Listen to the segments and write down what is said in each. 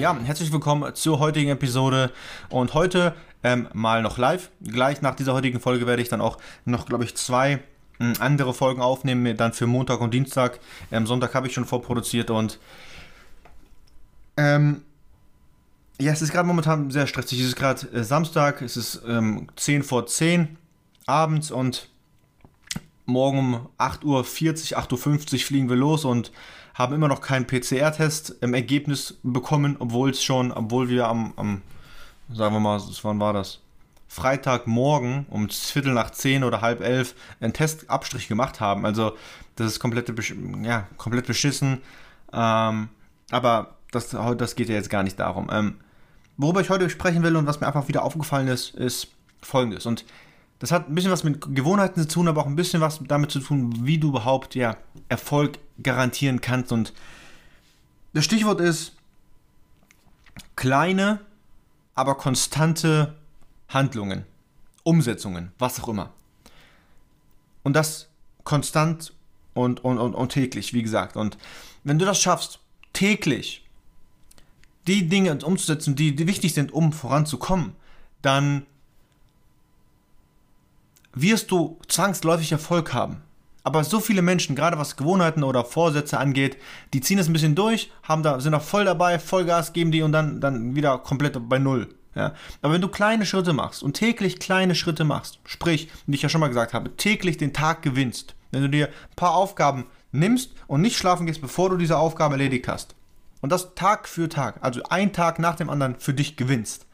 Ja, herzlich willkommen zur heutigen Episode und heute ähm, mal noch live. Gleich nach dieser heutigen Folge werde ich dann auch noch, glaube ich, zwei ähm, andere Folgen aufnehmen, dann für Montag und Dienstag. Ähm, Sonntag habe ich schon vorproduziert und ähm, ja, es ist gerade momentan sehr stressig. Es ist gerade äh, Samstag, es ist ähm, 10 vor 10 abends und morgen um 8.40 Uhr, 8.50 Uhr fliegen wir los und haben immer noch keinen PCR-Test im Ergebnis bekommen, obwohl es schon, obwohl wir am, am, sagen wir mal, wann war das? Freitagmorgen um Viertel nach zehn oder halb elf einen Testabstrich gemacht haben. Also das ist komplett, ja, komplett beschissen. Ähm, aber das, das geht ja jetzt gar nicht darum. Ähm, worüber ich heute sprechen will und was mir einfach wieder aufgefallen ist, ist folgendes. Und das hat ein bisschen was mit Gewohnheiten zu tun, aber auch ein bisschen was damit zu tun, wie du überhaupt ja, Erfolg garantieren kannst. Und das Stichwort ist kleine, aber konstante Handlungen, Umsetzungen, was auch immer. Und das konstant und, und, und, und täglich, wie gesagt. Und wenn du das schaffst, täglich die Dinge umzusetzen, die, die wichtig sind, um voranzukommen, dann wirst du zwangsläufig Erfolg haben. Aber so viele Menschen, gerade was Gewohnheiten oder Vorsätze angeht, die ziehen es ein bisschen durch, haben da, sind da voll dabei, Vollgas geben die und dann, dann wieder komplett bei Null. Ja? Aber wenn du kleine Schritte machst und täglich kleine Schritte machst, sprich, wie ich ja schon mal gesagt habe, täglich den Tag gewinnst, wenn du dir ein paar Aufgaben nimmst und nicht schlafen gehst, bevor du diese Aufgabe erledigt hast, und das Tag für Tag, also ein Tag nach dem anderen für dich gewinnst,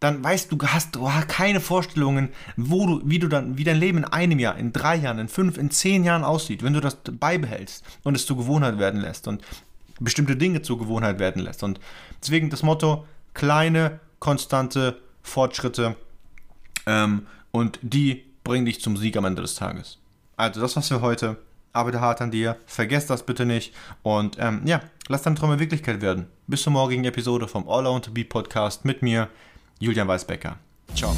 dann weißt du, hast du keine Vorstellungen, wo du, wie du dann, wie dein Leben in einem Jahr, in drei Jahren, in fünf, in zehn Jahren aussieht, wenn du das beibehältst und es zur Gewohnheit werden lässt und bestimmte Dinge zur Gewohnheit werden lässt. Und deswegen das Motto: kleine, konstante Fortschritte ähm, und die bringen dich zum Sieg am Ende des Tages. Also, das war's für heute. Arbeite hart an dir, vergesst das bitte nicht und ähm, ja, lass deine Träume Wirklichkeit werden. Bis zur morgigen Episode vom All I Want to Be Podcast mit mir, Julian Weisbecker. Ciao.